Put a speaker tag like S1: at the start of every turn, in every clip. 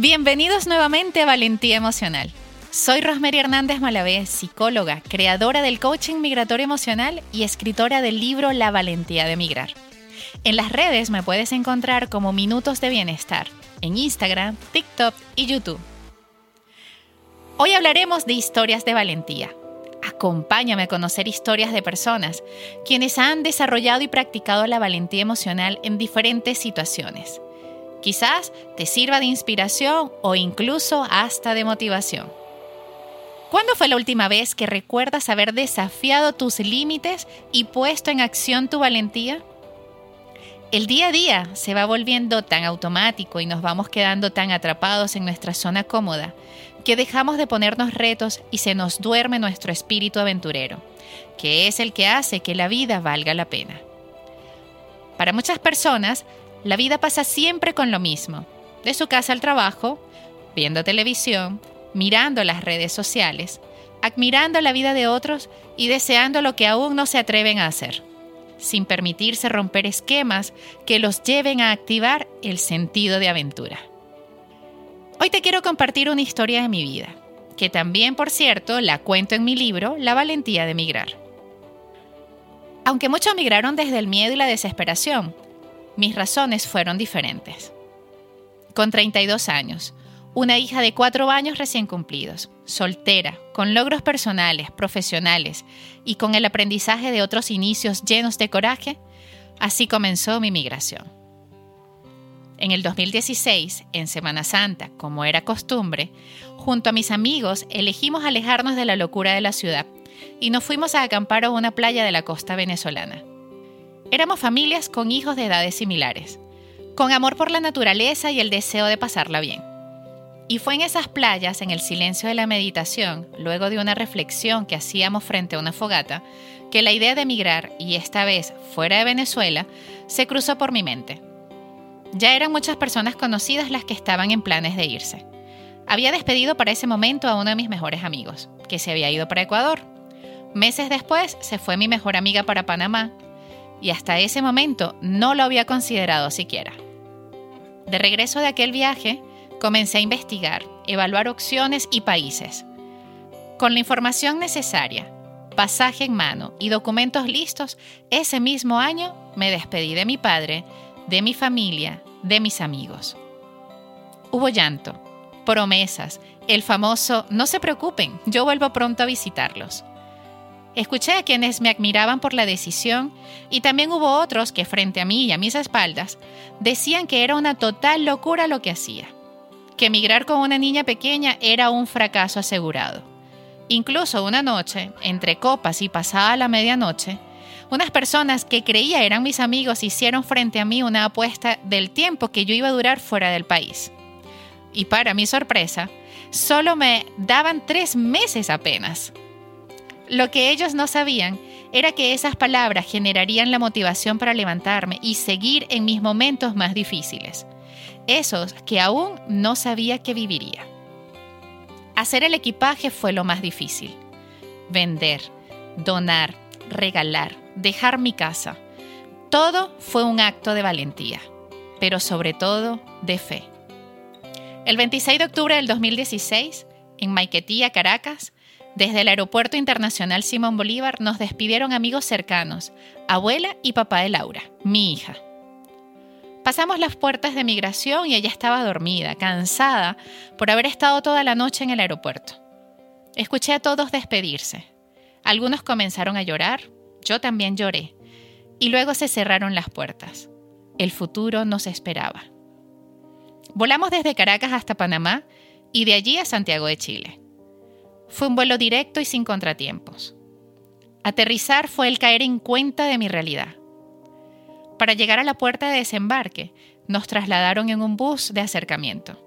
S1: Bienvenidos nuevamente a Valentía Emocional. Soy Rosemary Hernández Malavé, psicóloga, creadora del coaching migratorio emocional y escritora del libro La Valentía de Migrar. En las redes me puedes encontrar como Minutos de Bienestar, en Instagram, TikTok y YouTube. Hoy hablaremos de historias de valentía. Acompáñame a conocer historias de personas quienes han desarrollado y practicado la valentía emocional en diferentes situaciones Quizás te sirva de inspiración o incluso hasta de motivación. ¿Cuándo fue la última vez que recuerdas haber desafiado tus límites y puesto en acción tu valentía? El día a día se va volviendo tan automático y nos vamos quedando tan atrapados en nuestra zona cómoda que dejamos de ponernos retos y se nos duerme nuestro espíritu aventurero, que es el que hace que la vida valga la pena. Para muchas personas, la vida pasa siempre con lo mismo, de su casa al trabajo, viendo televisión, mirando las redes sociales, admirando la vida de otros y deseando lo que aún no se atreven a hacer, sin permitirse romper esquemas que los lleven a activar el sentido de aventura. Hoy te quiero compartir una historia de mi vida, que también, por cierto, la cuento en mi libro La valentía de migrar. Aunque muchos migraron desde el miedo y la desesperación, mis razones fueron diferentes. Con 32 años, una hija de cuatro años recién cumplidos, soltera, con logros personales, profesionales y con el aprendizaje de otros inicios llenos de coraje, así comenzó mi migración. En el 2016, en Semana Santa, como era costumbre, junto a mis amigos elegimos alejarnos de la locura de la ciudad y nos fuimos a acampar a una playa de la costa venezolana. Éramos familias con hijos de edades similares, con amor por la naturaleza y el deseo de pasarla bien. Y fue en esas playas, en el silencio de la meditación, luego de una reflexión que hacíamos frente a una fogata, que la idea de emigrar, y esta vez fuera de Venezuela, se cruzó por mi mente. Ya eran muchas personas conocidas las que estaban en planes de irse. Había despedido para ese momento a uno de mis mejores amigos, que se había ido para Ecuador. Meses después se fue mi mejor amiga para Panamá y hasta ese momento no lo había considerado siquiera. De regreso de aquel viaje, comencé a investigar, evaluar opciones y países. Con la información necesaria, pasaje en mano y documentos listos, ese mismo año me despedí de mi padre, de mi familia, de mis amigos. Hubo llanto, promesas, el famoso no se preocupen, yo vuelvo pronto a visitarlos. Escuché a quienes me admiraban por la decisión y también hubo otros que frente a mí y a mis espaldas decían que era una total locura lo que hacía, que emigrar con una niña pequeña era un fracaso asegurado. Incluso una noche, entre copas y pasada la medianoche, unas personas que creía eran mis amigos hicieron frente a mí una apuesta del tiempo que yo iba a durar fuera del país. Y para mi sorpresa, solo me daban tres meses apenas. Lo que ellos no sabían era que esas palabras generarían la motivación para levantarme y seguir en mis momentos más difíciles, esos que aún no sabía que viviría. Hacer el equipaje fue lo más difícil. Vender, donar, regalar, dejar mi casa. Todo fue un acto de valentía, pero sobre todo de fe. El 26 de octubre del 2016, en Maiquetía, Caracas, desde el Aeropuerto Internacional Simón Bolívar nos despidieron amigos cercanos, abuela y papá de Laura, mi hija. Pasamos las puertas de migración y ella estaba dormida, cansada por haber estado toda la noche en el aeropuerto. Escuché a todos despedirse. Algunos comenzaron a llorar, yo también lloré, y luego se cerraron las puertas. El futuro nos esperaba. Volamos desde Caracas hasta Panamá y de allí a Santiago de Chile. Fue un vuelo directo y sin contratiempos. Aterrizar fue el caer en cuenta de mi realidad. Para llegar a la puerta de desembarque, nos trasladaron en un bus de acercamiento.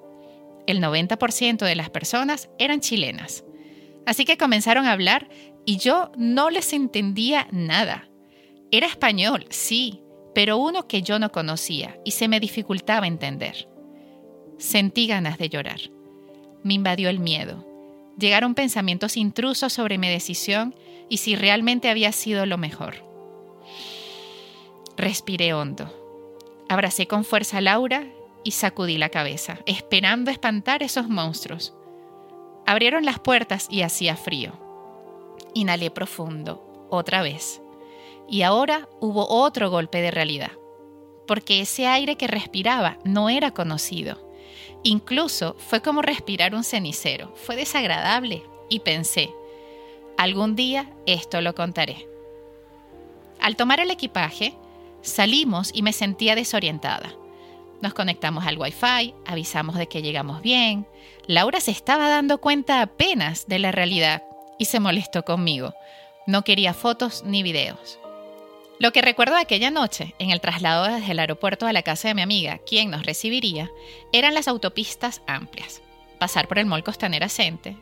S1: El 90% de las personas eran chilenas. Así que comenzaron a hablar y yo no les entendía nada. Era español, sí, pero uno que yo no conocía y se me dificultaba entender. Sentí ganas de llorar. Me invadió el miedo. Llegaron pensamientos intrusos sobre mi decisión y si realmente había sido lo mejor. Respiré hondo. Abracé con fuerza a Laura y sacudí la cabeza, esperando espantar esos monstruos. Abrieron las puertas y hacía frío. Inhalé profundo, otra vez. Y ahora hubo otro golpe de realidad, porque ese aire que respiraba no era conocido. Incluso fue como respirar un cenicero. Fue desagradable y pensé, algún día esto lo contaré. Al tomar el equipaje, salimos y me sentía desorientada. Nos conectamos al Wi-Fi, avisamos de que llegamos bien. Laura se estaba dando cuenta apenas de la realidad y se molestó conmigo. No quería fotos ni videos. Lo que recuerdo aquella noche, en el traslado desde el aeropuerto a la casa de mi amiga, quien nos recibiría, eran las autopistas amplias. Pasar por el Mall Costanera Center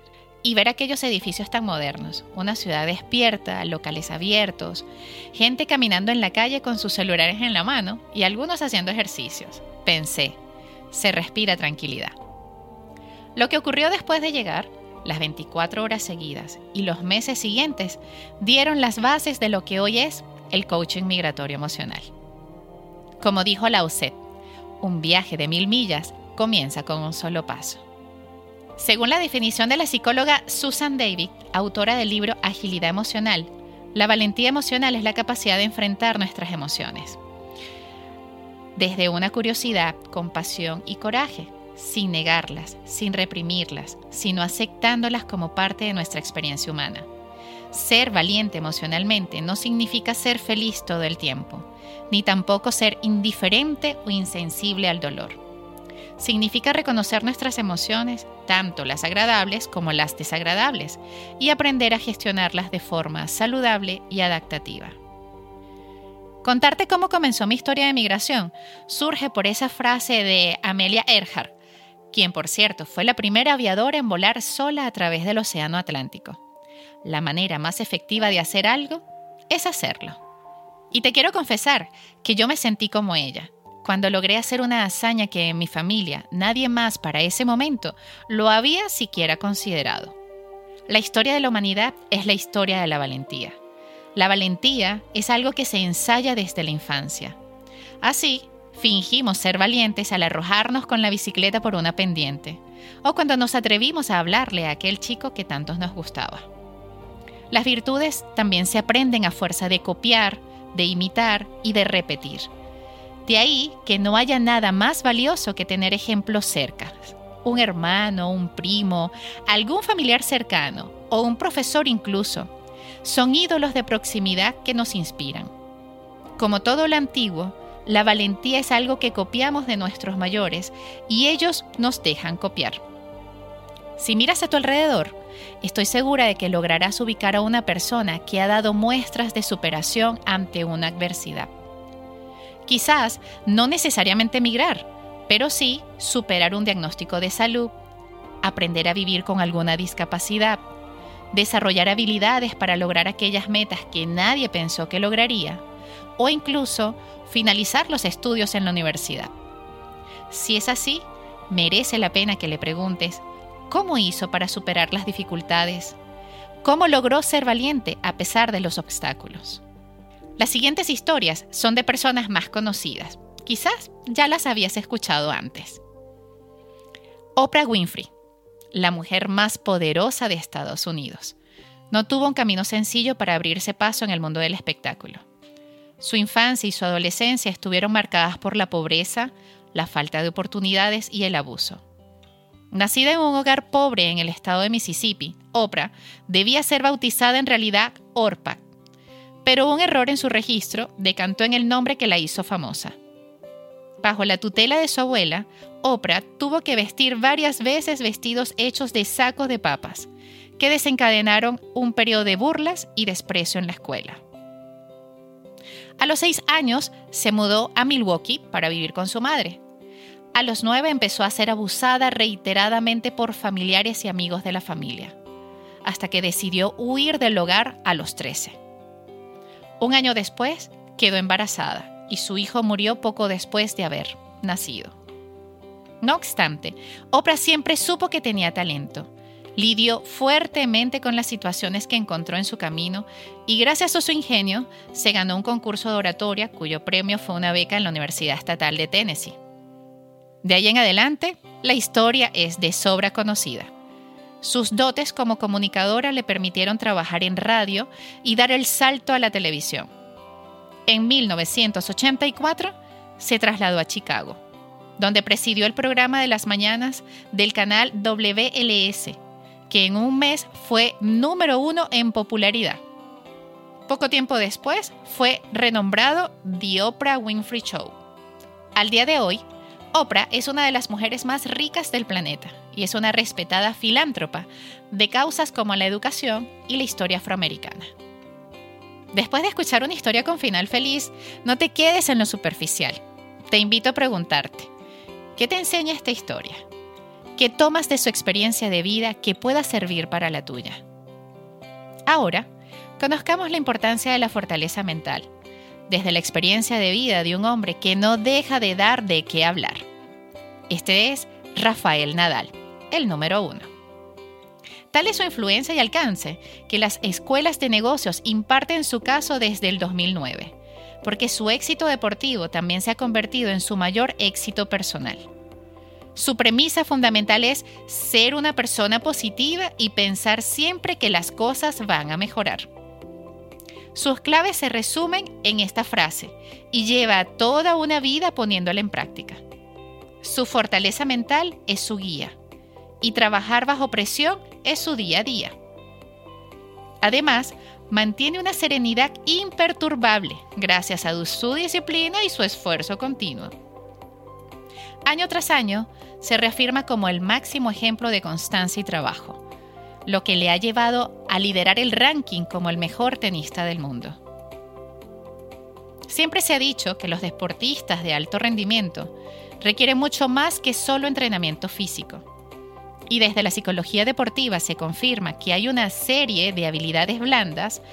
S1: y ver aquellos edificios tan modernos, una ciudad despierta, locales abiertos, gente caminando en la calle con sus celulares en la mano y algunos haciendo ejercicios. Pensé, se respira tranquilidad. Lo que ocurrió después de llegar, las 24 horas seguidas y los meses siguientes dieron las bases de lo que hoy es el coaching migratorio emocional. Como dijo Lauset, un viaje de mil millas comienza con un solo paso. Según la definición de la psicóloga Susan David, autora del libro Agilidad Emocional, la valentía emocional es la capacidad de enfrentar nuestras emociones. Desde una curiosidad, compasión y coraje, sin negarlas, sin reprimirlas, sino aceptándolas como parte de nuestra experiencia humana. Ser valiente emocionalmente no significa ser feliz todo el tiempo, ni tampoco ser indiferente o insensible al dolor significa reconocer nuestras emociones, tanto las agradables como las desagradables, y aprender a gestionarlas de forma saludable y adaptativa. Contarte cómo comenzó mi historia de migración surge por esa frase de Amelia Earhart, quien por cierto fue la primera aviadora en volar sola a través del Océano Atlántico. La manera más efectiva de hacer algo es hacerlo. Y te quiero confesar que yo me sentí como ella cuando logré hacer una hazaña que en mi familia nadie más para ese momento lo había siquiera considerado. La historia de la humanidad es la historia de la valentía. La valentía es algo que se ensaya desde la infancia. Así, fingimos ser valientes al arrojarnos con la bicicleta por una pendiente, o cuando nos atrevimos a hablarle a aquel chico que tantos nos gustaba. Las virtudes también se aprenden a fuerza de copiar, de imitar y de repetir. De ahí que no haya nada más valioso que tener ejemplos cerca. Un hermano, un primo, algún familiar cercano o un profesor incluso. Son ídolos de proximidad que nos inspiran. Como todo lo antiguo, la valentía es algo que copiamos de nuestros mayores y ellos nos dejan copiar. Si miras a tu alrededor, estoy segura de que lograrás ubicar a una persona que ha dado muestras de superación ante una adversidad. Quizás no necesariamente emigrar, pero sí superar un diagnóstico de salud, aprender a vivir con alguna discapacidad, desarrollar habilidades para lograr aquellas metas que nadie pensó que lograría, o incluso finalizar los estudios en la universidad. Si es así, merece la pena que le preguntes, ¿cómo hizo para superar las dificultades? ¿Cómo logró ser valiente a pesar de los obstáculos? Las siguientes historias son de personas más conocidas. Quizás ya las habías escuchado antes. Oprah Winfrey, la mujer más poderosa de Estados Unidos. No tuvo un camino sencillo para abrirse paso en el mundo del espectáculo. Su infancia y su adolescencia estuvieron marcadas por la pobreza, la falta de oportunidades y el abuso. Nacida en un hogar pobre en el estado de Mississippi, Oprah debía ser bautizada en realidad Orpa, pero un error en su registro decantó en el nombre que la hizo famosa. Bajo la tutela de su abuela, Oprah tuvo que vestir varias veces vestidos hechos de sacos de papas, que desencadenaron un periodo de burlas y desprecio en la escuela. A los seis años se mudó a Milwaukee para vivir con su madre. A los nueve empezó a ser abusada reiteradamente por familiares y amigos de la familia, hasta que decidió huir del hogar a los trece. Un año después quedó embarazada y su hijo murió poco después de haber nacido. No obstante, Oprah siempre supo que tenía talento. Lidió fuertemente con las situaciones que encontró en su camino y gracias a su ingenio se ganó un concurso de oratoria cuyo premio fue una beca en la Universidad Estatal de Tennessee. De ahí en adelante, la historia es de sobra conocida. Sus dotes como comunicadora le permitieron trabajar en radio y dar el salto a la televisión. En 1984 se trasladó a Chicago, donde presidió el programa de las mañanas del canal WLS, que en un mes fue número uno en popularidad. Poco tiempo después fue renombrado The Oprah Winfrey Show. Al día de hoy, Oprah es una de las mujeres más ricas del planeta y es una respetada filántropa de causas como la educación y la historia afroamericana. Después de escuchar una historia con final feliz, no te quedes en lo superficial. Te invito a preguntarte, ¿qué te enseña esta historia? ¿Qué tomas de su experiencia de vida que pueda servir para la tuya? Ahora, conozcamos la importancia de la fortaleza mental desde la experiencia de vida de un hombre que no deja de dar de qué hablar. Este es Rafael Nadal, el número uno. Tal es su influencia y alcance que las escuelas de negocios imparten su caso desde el 2009, porque su éxito deportivo también se ha convertido en su mayor éxito personal. Su premisa fundamental es ser una persona positiva y pensar siempre que las cosas van a mejorar. Sus claves se resumen en esta frase y lleva toda una vida poniéndola en práctica. Su fortaleza mental es su guía y trabajar bajo presión es su día a día. Además, mantiene una serenidad imperturbable gracias a su disciplina y su esfuerzo continuo. Año tras año, se reafirma como el máximo ejemplo de constancia y trabajo lo que le ha llevado a liderar el ranking como el mejor tenista del mundo. Siempre se ha dicho que los deportistas de alto rendimiento requieren mucho más que solo entrenamiento físico. Y desde la psicología deportiva se confirma que hay una serie de habilidades blandas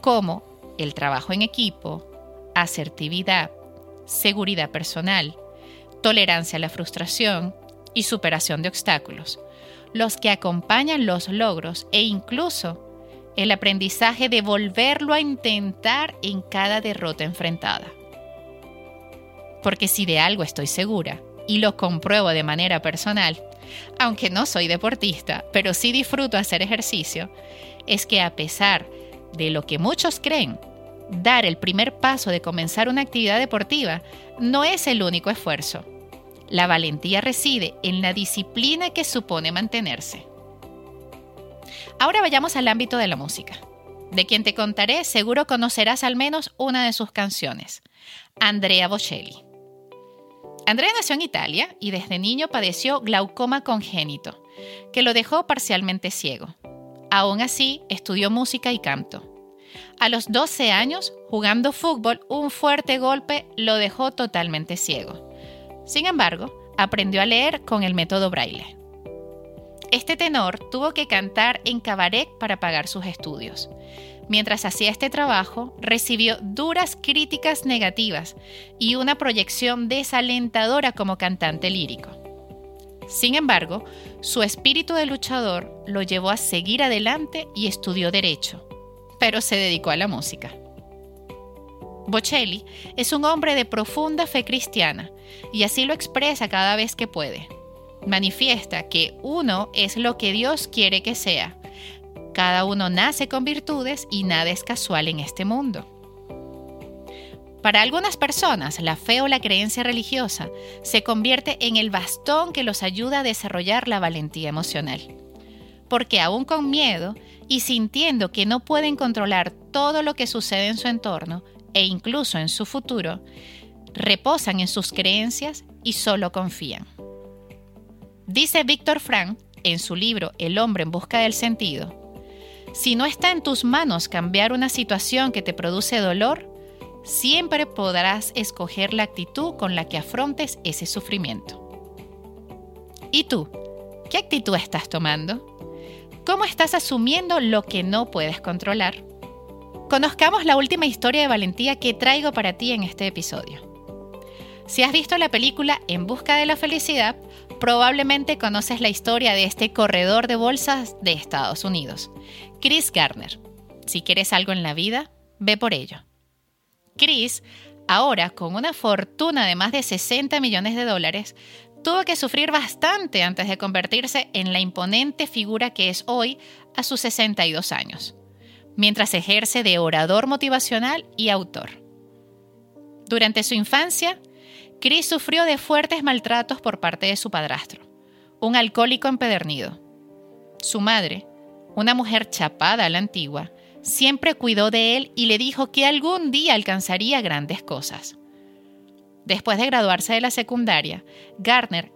S1: como el trabajo en equipo, asertividad, seguridad personal, tolerancia a la frustración y superación de obstáculos, los que acompañan los logros e incluso el aprendizaje de volverlo a intentar en cada derrota enfrentada. Porque si de algo estoy segura, y lo compruebo de manera personal, aunque no soy deportista, pero sí disfruto hacer ejercicio, es que a pesar de lo que muchos creen, dar el primer paso de comenzar una actividad deportiva no es el único esfuerzo. La valentía reside en la disciplina que supone mantenerse. Ahora vayamos al ámbito de la música. De quien te contaré, seguro conocerás al menos una de sus canciones, Andrea Bocelli. Andrea nació en Italia y desde niño padeció glaucoma congénito, que lo dejó parcialmente ciego. Aún así, estudió música y canto. A los 12 años, jugando fútbol, un fuerte golpe lo dejó totalmente ciego. Sin embargo, aprendió a leer con el método braille. Este tenor tuvo que cantar en cabaret para pagar sus estudios. Mientras hacía este trabajo, recibió duras críticas negativas y una proyección desalentadora como cantante lírico. Sin embargo, su espíritu de luchador lo llevó a seguir adelante y estudió derecho, pero se dedicó a la música. Bocelli es un hombre de profunda fe cristiana y así lo expresa cada vez que puede. Manifiesta que uno es lo que Dios quiere que sea. Cada uno nace con virtudes y nada es casual en este mundo. Para algunas personas, la fe o la creencia religiosa se convierte en el bastón que los ayuda a desarrollar la valentía emocional. Porque aún con miedo y sintiendo que no pueden controlar todo lo que sucede en su entorno, e incluso en su futuro, reposan en sus creencias y solo confían. Dice Víctor Frank en su libro El hombre en busca del sentido, si no está en tus manos cambiar una situación que te produce dolor, siempre podrás escoger la actitud con la que afrontes ese sufrimiento. ¿Y tú? ¿Qué actitud estás tomando? ¿Cómo estás asumiendo lo que no puedes controlar? Conozcamos la última historia de valentía que traigo para ti en este episodio. Si has visto la película En Busca de la Felicidad, probablemente conoces la historia de este corredor de bolsas de Estados Unidos, Chris Garner. Si quieres algo en la vida, ve por ello. Chris, ahora con una fortuna de más de 60 millones de dólares, tuvo que sufrir bastante antes de convertirse en la imponente figura que es hoy a sus 62 años, mientras ejerce de orador motivacional y autor. Durante su infancia, Chris sufrió de fuertes maltratos por parte de su padrastro, un alcohólico empedernido. Su madre, una mujer chapada a la antigua, siempre cuidó de él y le dijo que algún día alcanzaría grandes cosas. Después de graduarse de la secundaria, Gardner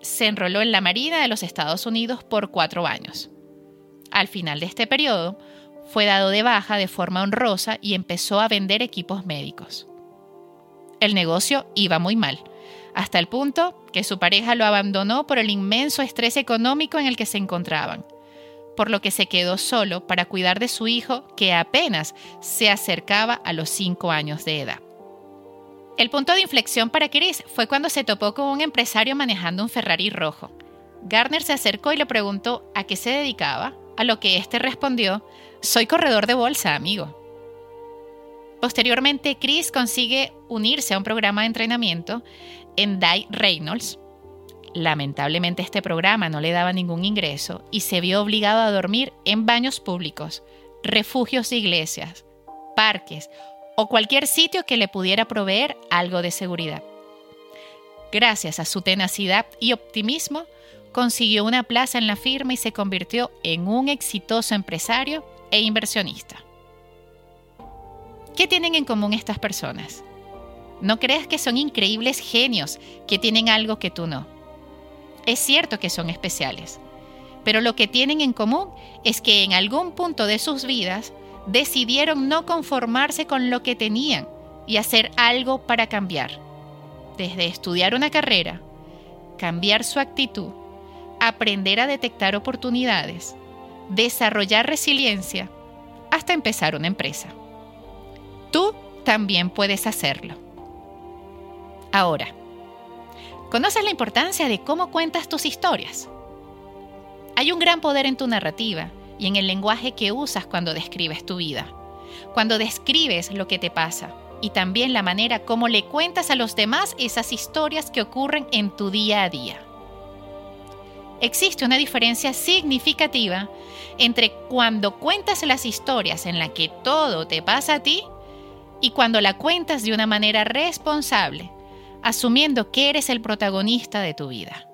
S1: se enroló en la Marina de los Estados Unidos por cuatro años. Al final de este periodo, fue dado de baja de forma honrosa y empezó a vender equipos médicos. El negocio iba muy mal, hasta el punto que su pareja lo abandonó por el inmenso estrés económico en el que se encontraban, por lo que se quedó solo para cuidar de su hijo que apenas se acercaba a los cinco años de edad. El punto de inflexión para Chris fue cuando se topó con un empresario manejando un Ferrari rojo. Garner se acercó y le preguntó a qué se dedicaba, a lo que éste respondió, soy corredor de bolsa, amigo. Posteriormente, Chris consigue unirse a un programa de entrenamiento en Dye Reynolds. Lamentablemente este programa no le daba ningún ingreso y se vio obligado a dormir en baños públicos, refugios de iglesias, parques o cualquier sitio que le pudiera proveer algo de seguridad. Gracias a su tenacidad y optimismo, consiguió una plaza en la firma y se convirtió en un exitoso empresario e inversionista. ¿Qué tienen en común estas personas? No creas que son increíbles genios que tienen algo que tú no. Es cierto que son especiales, pero lo que tienen en común es que en algún punto de sus vidas decidieron no conformarse con lo que tenían y hacer algo para cambiar. Desde estudiar una carrera, cambiar su actitud, aprender a detectar oportunidades, desarrollar resiliencia, hasta empezar una empresa. Tú también puedes hacerlo. Ahora, ¿conoces la importancia de cómo cuentas tus historias? Hay un gran poder en tu narrativa y en el lenguaje que usas cuando describes tu vida, cuando describes lo que te pasa y también la manera como le cuentas a los demás esas historias que ocurren en tu día a día. Existe una diferencia significativa entre cuando cuentas las historias en las que todo te pasa a ti y cuando la cuentas de una manera responsable, asumiendo que eres el protagonista de tu vida.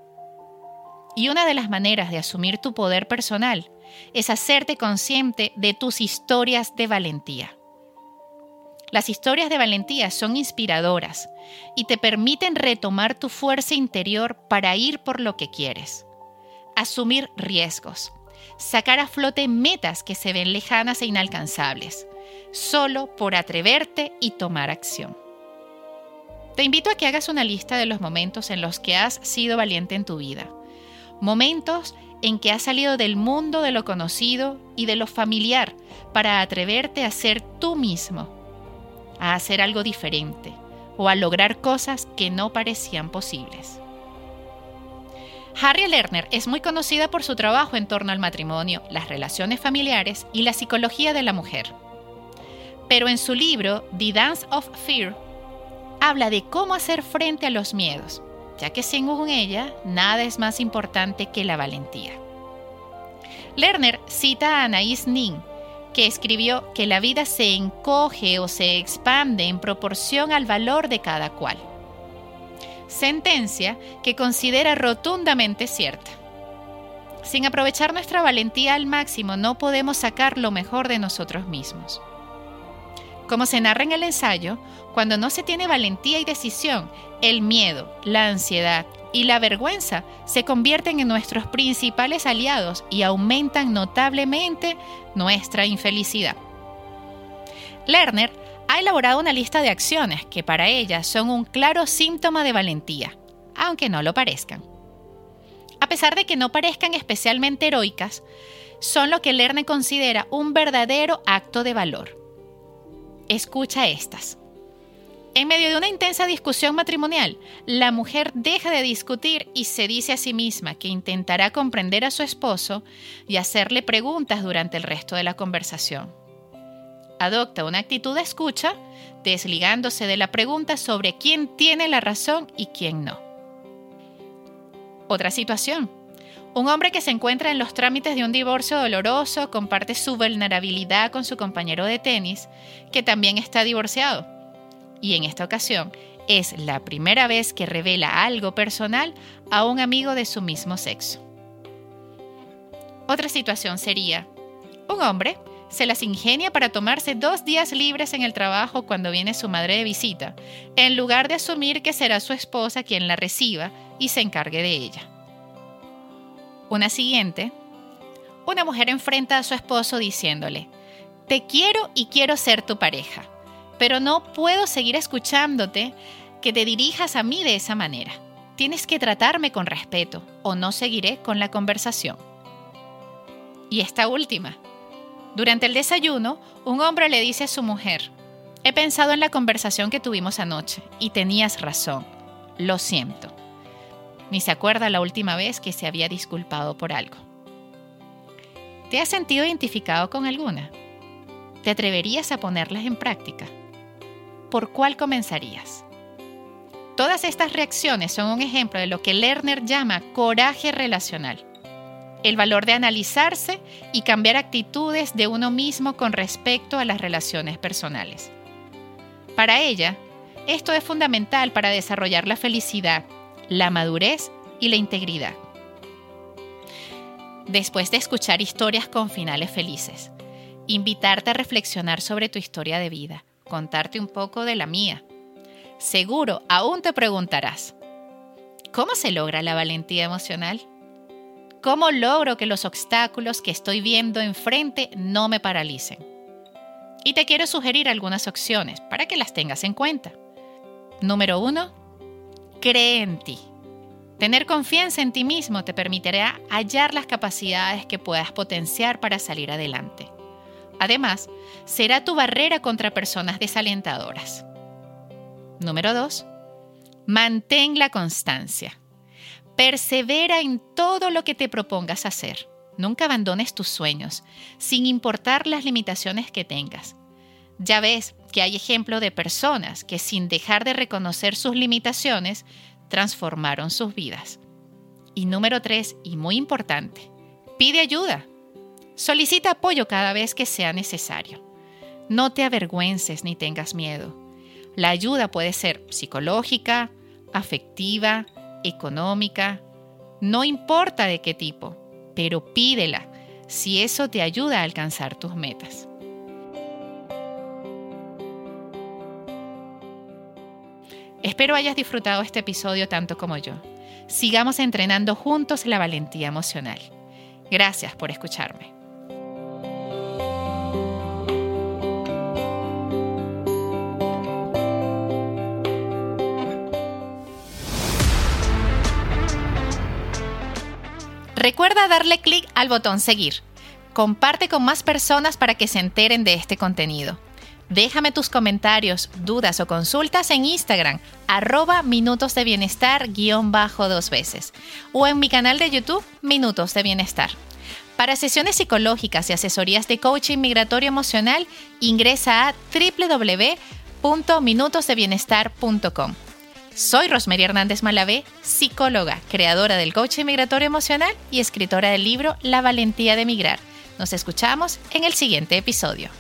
S1: Y una de las maneras de asumir tu poder personal es hacerte consciente de tus historias de valentía. Las historias de valentía son inspiradoras y te permiten retomar tu fuerza interior para ir por lo que quieres, asumir riesgos, sacar a flote metas que se ven lejanas e inalcanzables, solo por atreverte y tomar acción. Te invito a que hagas una lista de los momentos en los que has sido valiente en tu vida momentos en que has salido del mundo de lo conocido y de lo familiar para atreverte a ser tú mismo, a hacer algo diferente o a lograr cosas que no parecían posibles. Harry Lerner es muy conocida por su trabajo en torno al matrimonio, las relaciones familiares y la psicología de la mujer. Pero en su libro The Dance of Fear habla de cómo hacer frente a los miedos ya que según ella, nada es más importante que la valentía. Lerner cita a Anaïs Nin, que escribió que la vida se encoge o se expande en proporción al valor de cada cual. Sentencia que considera rotundamente cierta. Sin aprovechar nuestra valentía al máximo no podemos sacar lo mejor de nosotros mismos. Como se narra en el ensayo, cuando no se tiene valentía y decisión, el miedo, la ansiedad y la vergüenza se convierten en nuestros principales aliados y aumentan notablemente nuestra infelicidad. Lerner ha elaborado una lista de acciones que para ella son un claro síntoma de valentía, aunque no lo parezcan. A pesar de que no parezcan especialmente heroicas, son lo que Lerner considera un verdadero acto de valor. Escucha estas. En medio de una intensa discusión matrimonial, la mujer deja de discutir y se dice a sí misma que intentará comprender a su esposo y hacerle preguntas durante el resto de la conversación. Adopta una actitud de escucha, desligándose de la pregunta sobre quién tiene la razón y quién no. Otra situación. Un hombre que se encuentra en los trámites de un divorcio doloroso comparte su vulnerabilidad con su compañero de tenis, que también está divorciado. Y en esta ocasión es la primera vez que revela algo personal a un amigo de su mismo sexo. Otra situación sería, un hombre se las ingenia para tomarse dos días libres en el trabajo cuando viene su madre de visita, en lugar de asumir que será su esposa quien la reciba y se encargue de ella. Una siguiente, una mujer enfrenta a su esposo diciéndole, te quiero y quiero ser tu pareja, pero no puedo seguir escuchándote que te dirijas a mí de esa manera. Tienes que tratarme con respeto o no seguiré con la conversación. Y esta última. Durante el desayuno, un hombre le dice a su mujer, he pensado en la conversación que tuvimos anoche y tenías razón, lo siento. Ni se acuerda la última vez que se había disculpado por algo. ¿Te has sentido identificado con alguna? ¿Te atreverías a ponerlas en práctica? ¿Por cuál comenzarías? Todas estas reacciones son un ejemplo de lo que Lerner llama coraje relacional el valor de analizarse y cambiar actitudes de uno mismo con respecto a las relaciones personales. Para ella, esto es fundamental para desarrollar la felicidad, la madurez y la integridad. Después de escuchar historias con finales felices, invitarte a reflexionar sobre tu historia de vida, contarte un poco de la mía. Seguro, aún te preguntarás, ¿cómo se logra la valentía emocional? ¿Cómo logro que los obstáculos que estoy viendo enfrente no me paralicen? Y te quiero sugerir algunas opciones para que las tengas en cuenta. Número uno, cree en ti. Tener confianza en ti mismo te permitirá hallar las capacidades que puedas potenciar para salir adelante. Además, será tu barrera contra personas desalentadoras. Número 2. Mantén la constancia. Persevera en todo lo que te propongas hacer. Nunca abandones tus sueños, sin importar las limitaciones que tengas. Ya ves que hay ejemplo de personas que sin dejar de reconocer sus limitaciones, transformaron sus vidas. Y número tres, y muy importante, pide ayuda. Solicita apoyo cada vez que sea necesario. No te avergüences ni tengas miedo. La ayuda puede ser psicológica, afectiva, económica, no importa de qué tipo, pero pídela si eso te ayuda a alcanzar tus metas. Espero hayas disfrutado este episodio tanto como yo. Sigamos entrenando juntos la valentía emocional. Gracias por escucharme. Recuerda darle clic al botón seguir. Comparte con más personas para que se enteren de este contenido. Déjame tus comentarios, dudas o consultas en Instagram, arroba minutos de bienestar guion bajo dos veces, o en mi canal de YouTube, Minutos de Bienestar. Para sesiones psicológicas y asesorías de coaching migratorio emocional, ingresa a www.minutosdebienestar.com. Soy Rosemary Hernández Malavé, psicóloga, creadora del coaching migratorio emocional y escritora del libro La valentía de migrar. Nos escuchamos en el siguiente episodio.